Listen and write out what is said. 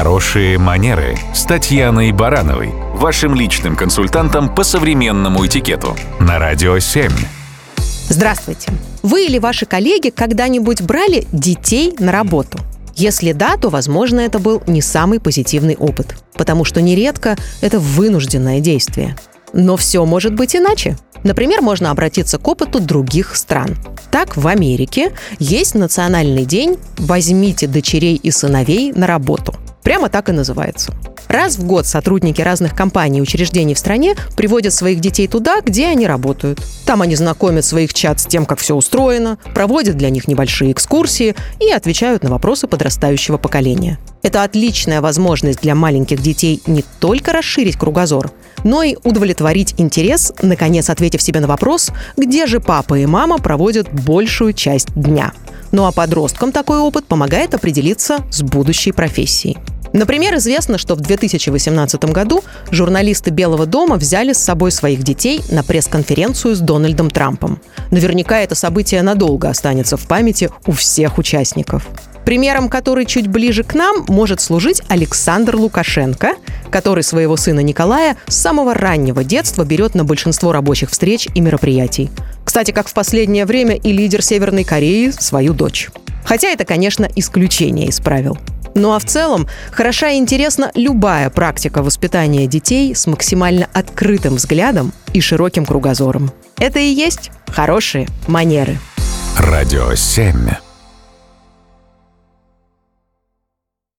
Хорошие манеры с Татьяной Барановой, вашим личным консультантом по современному этикету на Радио 7. Здравствуйте. Вы или ваши коллеги когда-нибудь брали детей на работу? Если да, то, возможно, это был не самый позитивный опыт, потому что нередко это вынужденное действие. Но все может быть иначе. Например, можно обратиться к опыту других стран. Так, в Америке есть национальный день «Возьмите дочерей и сыновей на работу». Прямо так и называется. Раз в год сотрудники разных компаний и учреждений в стране приводят своих детей туда, где они работают. Там они знакомят своих чад с тем, как все устроено, проводят для них небольшие экскурсии и отвечают на вопросы подрастающего поколения. Это отличная возможность для маленьких детей не только расширить кругозор, но и удовлетворить интерес, наконец ответив себе на вопрос, где же папа и мама проводят большую часть дня. Ну а подросткам такой опыт помогает определиться с будущей профессией. Например, известно, что в 2018 году журналисты Белого дома взяли с собой своих детей на пресс-конференцию с Дональдом Трампом. Наверняка это событие надолго останется в памяти у всех участников. Примером, который чуть ближе к нам, может служить Александр Лукашенко, который своего сына Николая с самого раннего детства берет на большинство рабочих встреч и мероприятий. Кстати, как в последнее время и лидер Северной Кореи свою дочь. Хотя это, конечно, исключение из правил. Ну а в целом, хороша и интересна любая практика воспитания детей с максимально открытым взглядом и широким кругозором. Это и есть хорошие манеры. Радио 7.